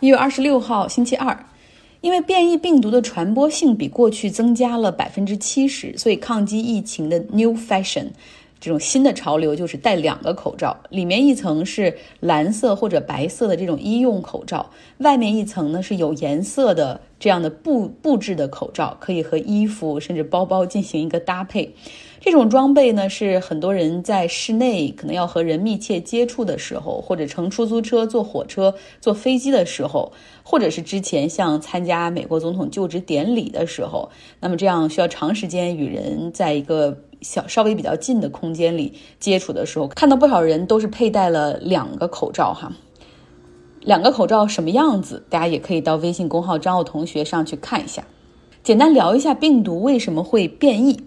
一月二十六号，星期二，因为变异病毒的传播性比过去增加了百分之七十，所以抗击疫情的 new fashion 这种新的潮流就是戴两个口罩，里面一层是蓝色或者白色的这种医用口罩，外面一层呢是有颜色的这样的布布置的口罩，可以和衣服甚至包包进行一个搭配。这种装备呢，是很多人在室内可能要和人密切接触的时候，或者乘出租车、坐火车、坐飞机的时候，或者是之前像参加美国总统就职典礼的时候，那么这样需要长时间与人在一个小稍微比较近的空间里接触的时候，看到不少人都是佩戴了两个口罩哈。两个口罩什么样子？大家也可以到微信公号张奥同学上去看一下。简单聊一下病毒为什么会变异。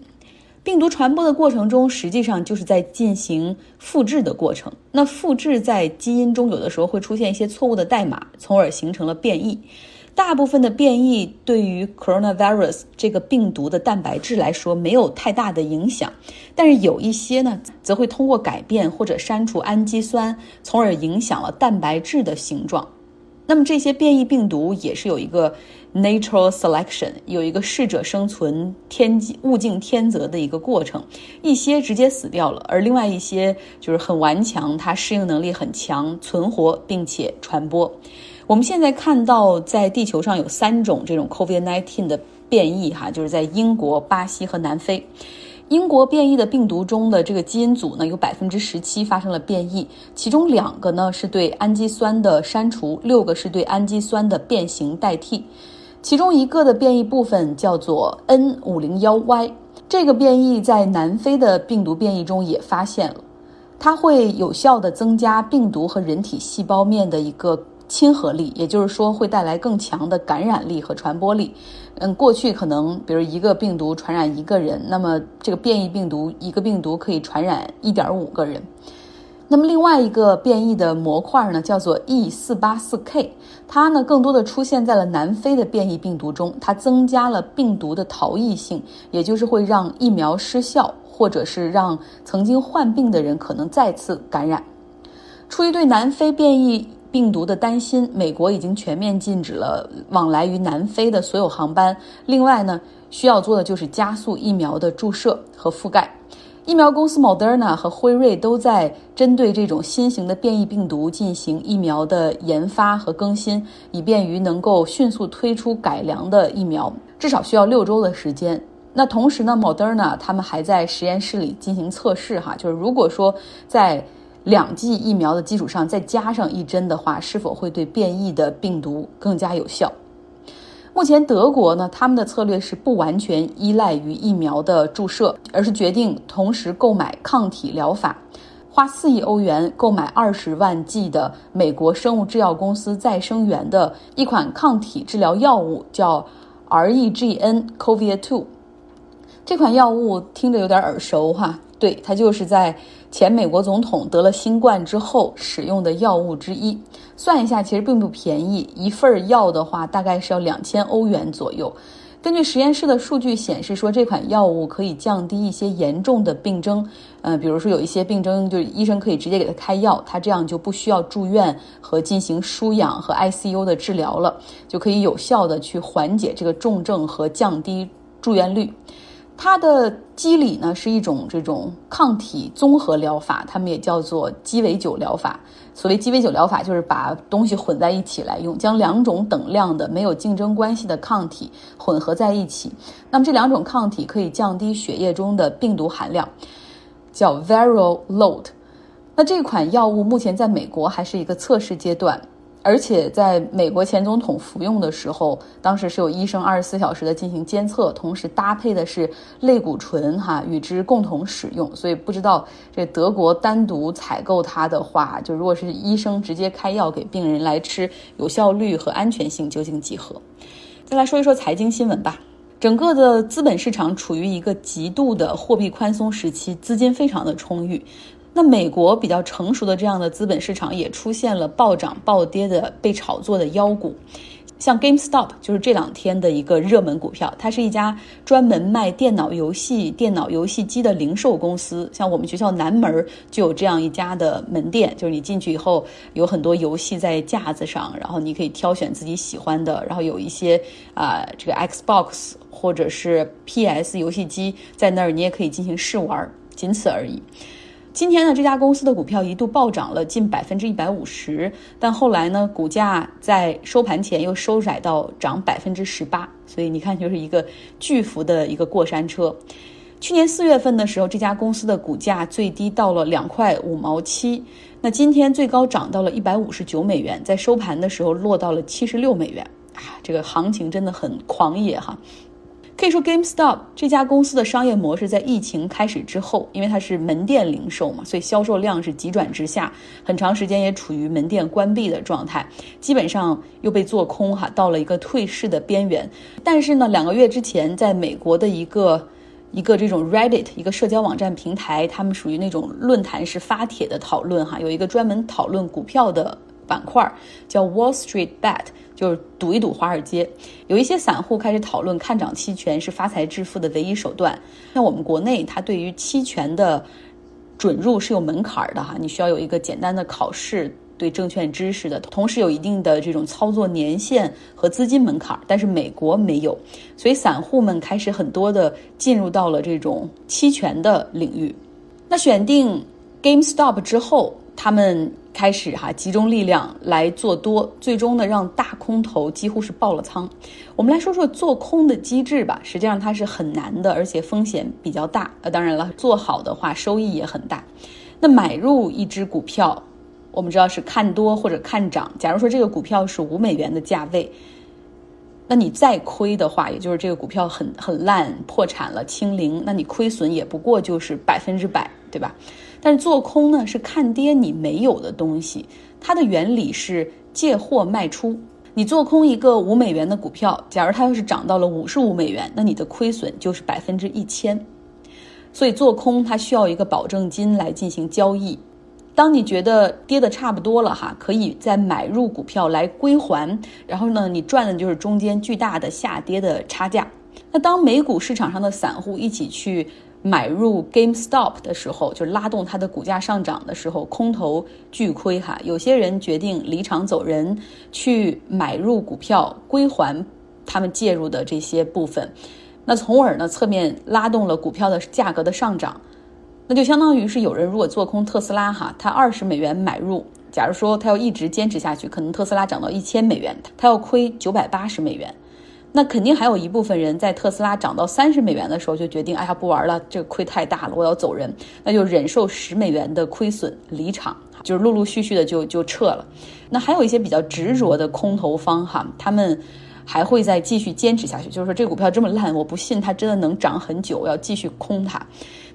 病毒传播的过程中，实际上就是在进行复制的过程。那复制在基因中，有的时候会出现一些错误的代码，从而形成了变异。大部分的变异对于 coronavirus 这个病毒的蛋白质来说没有太大的影响，但是有一些呢，则会通过改变或者删除氨基酸，从而影响了蛋白质的形状。那么这些变异病毒也是有一个。Natural selection 有一个适者生存、天物竞天择的一个过程，一些直接死掉了，而另外一些就是很顽强，它适应能力很强，存活并且传播。我们现在看到，在地球上有三种这种 COVID-19 的变异，哈，就是在英国、巴西和南非。英国变异的病毒中的这个基因组呢，有百分之十七发生了变异，其中两个呢是对氨基酸的删除，六个是对氨基酸的变形代替。其中一个的变异部分叫做 N 五零幺 Y，这个变异在南非的病毒变异中也发现了，它会有效的增加病毒和人体细胞面的一个亲和力，也就是说会带来更强的感染力和传播力。嗯，过去可能比如一个病毒传染一个人，那么这个变异病毒一个病毒可以传染一点五个人。那么另外一个变异的模块呢，叫做 E 四八四 K，它呢更多的出现在了南非的变异病毒中，它增加了病毒的逃逸性，也就是会让疫苗失效，或者是让曾经患病的人可能再次感染。出于对南非变异病毒的担心，美国已经全面禁止了往来于南非的所有航班。另外呢，需要做的就是加速疫苗的注射和覆盖。疫苗公司 Moderna 和辉瑞都在针对这种新型的变异病毒进行疫苗的研发和更新，以便于能够迅速推出改良的疫苗，至少需要六周的时间。那同时呢，Moderna 他们还在实验室里进行测试，哈，就是如果说在两剂疫苗的基础上再加上一针的话，是否会对变异的病毒更加有效？目前德国呢，他们的策略是不完全依赖于疫苗的注射，而是决定同时购买抗体疗法，花四亿欧元购买二十万剂的美国生物制药公司再生元的一款抗体治疗药物，叫 REGN-COV2。这款药物听着有点耳熟哈，对，它就是在。前美国总统得了新冠之后使用的药物之一，算一下其实并不便宜，一份药的话大概是要两千欧元左右。根据实验室的数据显示，说这款药物可以降低一些严重的病症，嗯，比如说有一些病症，就是医生可以直接给他开药，他这样就不需要住院和进行输氧和 ICU 的治疗了，就可以有效的去缓解这个重症和降低住院率。它的机理呢是一种这种抗体综合疗法，他们也叫做鸡尾酒疗法。所谓鸡尾酒疗法，就是把东西混在一起来用，将两种等量的没有竞争关系的抗体混合在一起。那么这两种抗体可以降低血液中的病毒含量，叫 viral load。那这款药物目前在美国还是一个测试阶段。而且在美国前总统服用的时候，当时是有医生二十四小时的进行监测，同时搭配的是类固醇哈与之共同使用。所以不知道这德国单独采购它的话，就如果是医生直接开药给病人来吃，有效率和安全性究竟几何？再来说一说财经新闻吧。整个的资本市场处于一个极度的货币宽松时期，资金非常的充裕。那美国比较成熟的这样的资本市场也出现了暴涨暴跌的被炒作的妖股，像 GameStop 就是这两天的一个热门股票，它是一家专门卖电脑游戏、电脑游戏机的零售公司。像我们学校南门就有这样一家的门店，就是你进去以后有很多游戏在架子上，然后你可以挑选自己喜欢的，然后有一些啊这个 Xbox 或者是 PS 游戏机在那儿，你也可以进行试玩，仅此而已。今天呢，这家公司的股票一度暴涨了近百分之一百五十，但后来呢，股价在收盘前又收窄到涨百分之十八，所以你看，就是一个巨幅的一个过山车。去年四月份的时候，这家公司的股价最低到了两块五毛七，那今天最高涨到了一百五十九美元，在收盘的时候落到了七十六美元，啊，这个行情真的很狂野哈。可以说，GameStop 这家公司的商业模式在疫情开始之后，因为它是门店零售嘛，所以销售量是急转直下，很长时间也处于门店关闭的状态，基本上又被做空哈，到了一个退市的边缘。但是呢，两个月之前，在美国的一个一个这种 Reddit 一个社交网站平台，他们属于那种论坛式发帖的讨论哈，有一个专门讨论股票的板块，叫 Wall Street Bet。就是赌一赌华尔街，有一些散户开始讨论看涨期权是发财致富的唯一手段。那我们国内，它对于期权的准入是有门槛的哈，你需要有一个简单的考试，对证券知识的，同时有一定的这种操作年限和资金门槛。但是美国没有，所以散户们开始很多的进入到了这种期权的领域。那选定 GameStop 之后。他们开始哈集中力量来做多，最终呢让大空头几乎是爆了仓。我们来说说做空的机制吧，实际上它是很难的，而且风险比较大。呃，当然了，做好的话收益也很大。那买入一只股票，我们知道是看多或者看涨。假如说这个股票是五美元的价位，那你再亏的话，也就是这个股票很很烂，破产了，清零，那你亏损也不过就是百分之百，对吧？但是做空呢是看跌你没有的东西，它的原理是借货卖出。你做空一个五美元的股票，假如它要是涨到了五十五美元，那你的亏损就是百分之一千。所以做空它需要一个保证金来进行交易。当你觉得跌的差不多了哈，可以再买入股票来归还，然后呢，你赚的就是中间巨大的下跌的差价。那当美股市场上的散户一起去。买入 GameStop 的时候，就拉动它的股价上涨的时候，空头巨亏哈。有些人决定离场走人，去买入股票归还他们介入的这些部分，那从而呢侧面拉动了股票的价格的上涨。那就相当于是有人如果做空特斯拉哈，他二十美元买入，假如说他要一直坚持下去，可能特斯拉涨到一千美元，他要亏九百八十美元。那肯定还有一部分人在特斯拉涨到三十美元的时候就决定，哎呀不玩了，这个亏太大了，我要走人，那就忍受十美元的亏损离场，就是陆陆续续的就就撤了。那还有一些比较执着的空头方哈，他们还会再继续坚持下去，就是说这股票这么烂，我不信它真的能涨很久，我要继续空它。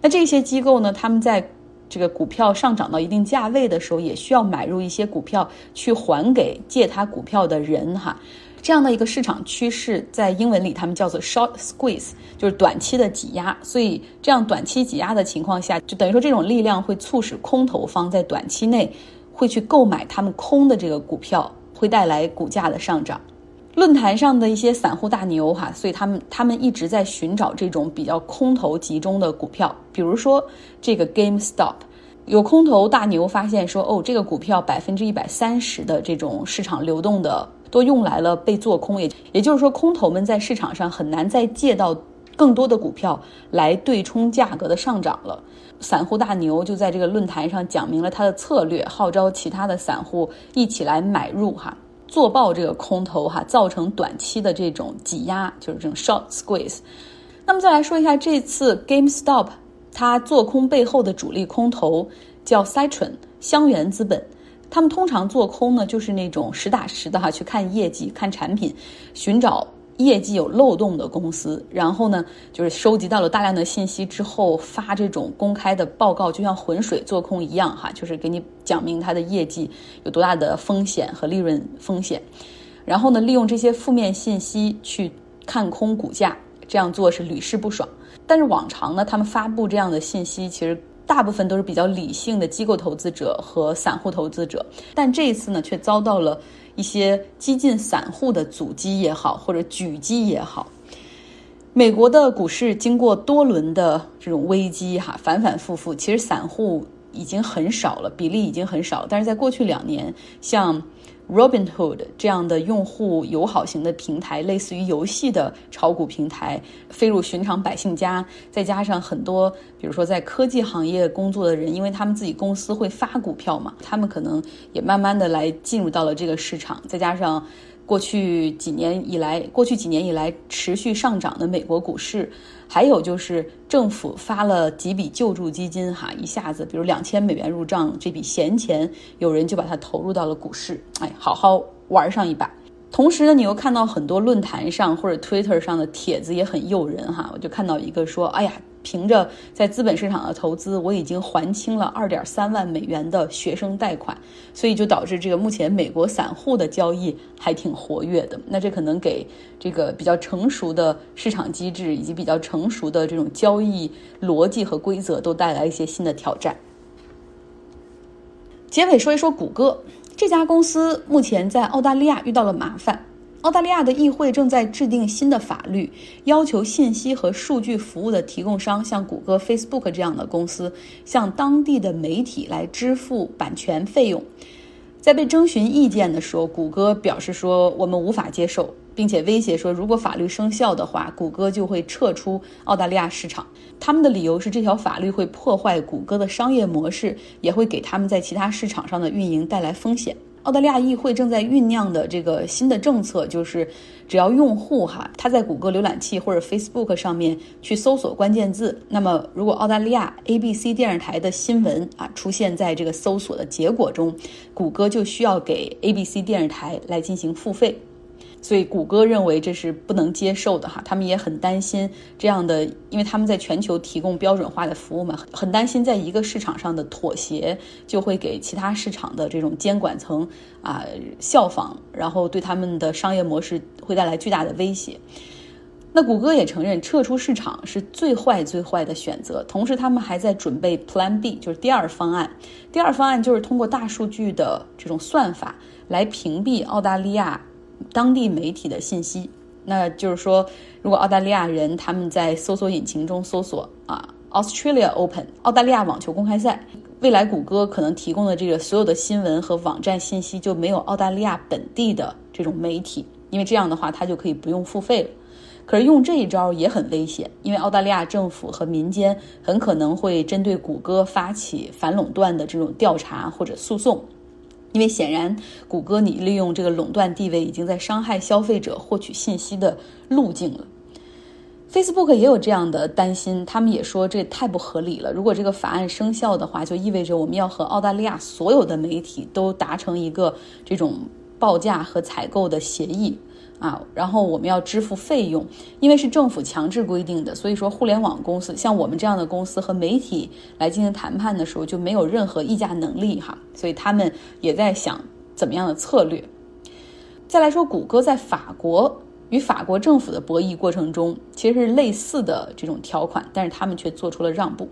那这些机构呢，他们在这个股票上涨到一定价位的时候，也需要买入一些股票去还给借他股票的人哈。这样的一个市场趋势，在英文里他们叫做 short squeeze，就是短期的挤压。所以这样短期挤压的情况下，就等于说这种力量会促使空头方在短期内会去购买他们空的这个股票，会带来股价的上涨。论坛上的一些散户大牛哈，所以他们他们一直在寻找这种比较空头集中的股票，比如说这个 GameStop，有空头大牛发现说，哦，这个股票百分之一百三十的这种市场流动的。都用来了被做空，也也就是说，空头们在市场上很难再借到更多的股票来对冲价格的上涨了。散户大牛就在这个论坛上讲明了他的策略，号召其他的散户一起来买入哈，做爆这个空头哈，造成短期的这种挤压，就是这种 short squeeze。那么再来说一下这次 GameStop 它做空背后的主力空头叫 Citron 香源资本。他们通常做空呢，就是那种实打实的哈，去看业绩、看产品，寻找业绩有漏洞的公司，然后呢，就是收集到了大量的信息之后，发这种公开的报告，就像浑水做空一样哈，就是给你讲明它的业绩有多大的风险和利润风险，然后呢，利用这些负面信息去看空股价，这样做是屡试不爽。但是往常呢，他们发布这样的信息，其实。大部分都是比较理性的机构投资者和散户投资者，但这一次呢，却遭到了一些激进散户的阻击也好，或者狙击也好。美国的股市经过多轮的这种危机，哈，反反复复，其实散户已经很少了，比例已经很少。但是在过去两年，像 Robinhood 这样的用户友好型的平台，类似于游戏的炒股平台，飞入寻常百姓家，再加上很多，比如说在科技行业工作的人，因为他们自己公司会发股票嘛，他们可能也慢慢的来进入到了这个市场，再加上。过去几年以来，过去几年以来持续上涨的美国股市，还有就是政府发了几笔救助基金，哈，一下子，比如两千美元入账，这笔闲钱，有人就把它投入到了股市，哎，好好玩上一把。同时呢，你又看到很多论坛上或者 Twitter 上的帖子也很诱人，哈，我就看到一个说，哎呀。凭着在资本市场的投资，我已经还清了二点三万美元的学生贷款，所以就导致这个目前美国散户的交易还挺活跃的。那这可能给这个比较成熟的市场机制以及比较成熟的这种交易逻辑和规则都带来一些新的挑战。结尾说一说谷歌这家公司，目前在澳大利亚遇到了麻烦。澳大利亚的议会正在制定新的法律，要求信息和数据服务的提供商，像谷歌、Facebook 这样的公司，向当地的媒体来支付版权费用。在被征询意见的时候，谷歌表示说：“我们无法接受，并且威胁说，如果法律生效的话，谷歌就会撤出澳大利亚市场。他们的理由是，这条法律会破坏谷歌的商业模式，也会给他们在其他市场上的运营带来风险。”澳大利亚议会正在酝酿的这个新的政策，就是只要用户哈他在谷歌浏览器或者 Facebook 上面去搜索关键字，那么如果澳大利亚 ABC 电视台的新闻啊出现在这个搜索的结果中，谷歌就需要给 ABC 电视台来进行付费。所以，谷歌认为这是不能接受的哈，他们也很担心这样的，因为他们在全球提供标准化的服务嘛，很担心在一个市场上的妥协就会给其他市场的这种监管层啊效仿，然后对他们的商业模式会带来巨大的威胁。那谷歌也承认撤出市场是最坏最坏的选择，同时他们还在准备 Plan B，就是第二方案。第二方案就是通过大数据的这种算法来屏蔽澳大利亚。当地媒体的信息，那就是说，如果澳大利亚人他们在搜索引擎中搜索啊，Australia Open 澳大利亚网球公开赛，未来谷歌可能提供的这个所有的新闻和网站信息就没有澳大利亚本地的这种媒体，因为这样的话，它就可以不用付费了。可是用这一招也很危险，因为澳大利亚政府和民间很可能会针对谷歌发起反垄断的这种调查或者诉讼。因为显然，谷歌你利用这个垄断地位，已经在伤害消费者获取信息的路径了。Facebook 也有这样的担心，他们也说这太不合理了。如果这个法案生效的话，就意味着我们要和澳大利亚所有的媒体都达成一个这种报价和采购的协议。啊，然后我们要支付费用，因为是政府强制规定的，所以说互联网公司像我们这样的公司和媒体来进行谈判的时候就没有任何议价能力哈，所以他们也在想怎么样的策略。再来说，谷歌在法国与法国政府的博弈过程中，其实是类似的这种条款，但是他们却做出了让步。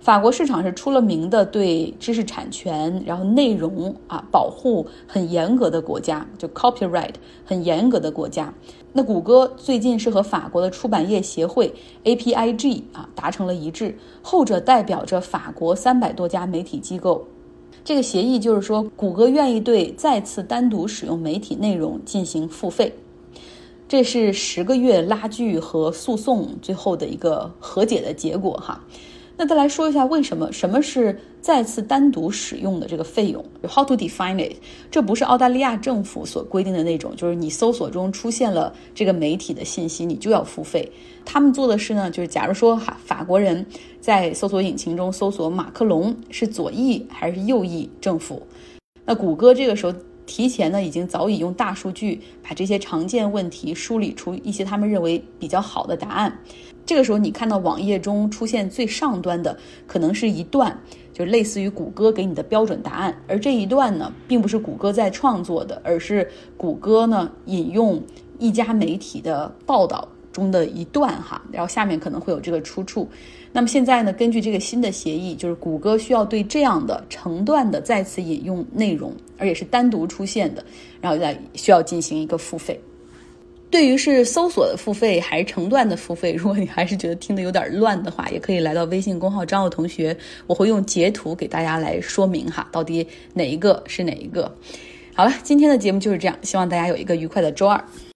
法国市场是出了名的对知识产权，然后内容啊保护很严格的国家，就 copyright 很严格的国家。那谷歌最近是和法国的出版业协会 APIG 啊达成了一致，后者代表着法国三百多家媒体机构。这个协议就是说，谷歌愿意对再次单独使用媒体内容进行付费。这是十个月拉锯和诉讼最后的一个和解的结果哈。那再来说一下，为什么什么是再次单独使用的这个费用？How to define it？这不是澳大利亚政府所规定的那种，就是你搜索中出现了这个媒体的信息，你就要付费。他们做的是呢，就是假如说哈，法国人在搜索引擎中搜索马克龙是左翼还是右翼政府，那谷歌这个时候。提前呢，已经早已用大数据把这些常见问题梳理出一些他们认为比较好的答案。这个时候，你看到网页中出现最上端的，可能是一段，就类似于谷歌给你的标准答案。而这一段呢，并不是谷歌在创作的，而是谷歌呢引用一家媒体的报道。中的一段哈，然后下面可能会有这个出处。那么现在呢，根据这个新的协议，就是谷歌需要对这样的成段的再次引用内容，而且是单独出现的，然后再需要进行一个付费。对于是搜索的付费还是成段的付费，如果你还是觉得听得有点乱的话，也可以来到微信公号张奥同学，我会用截图给大家来说明哈，到底哪一个是哪一个。好了，今天的节目就是这样，希望大家有一个愉快的周二。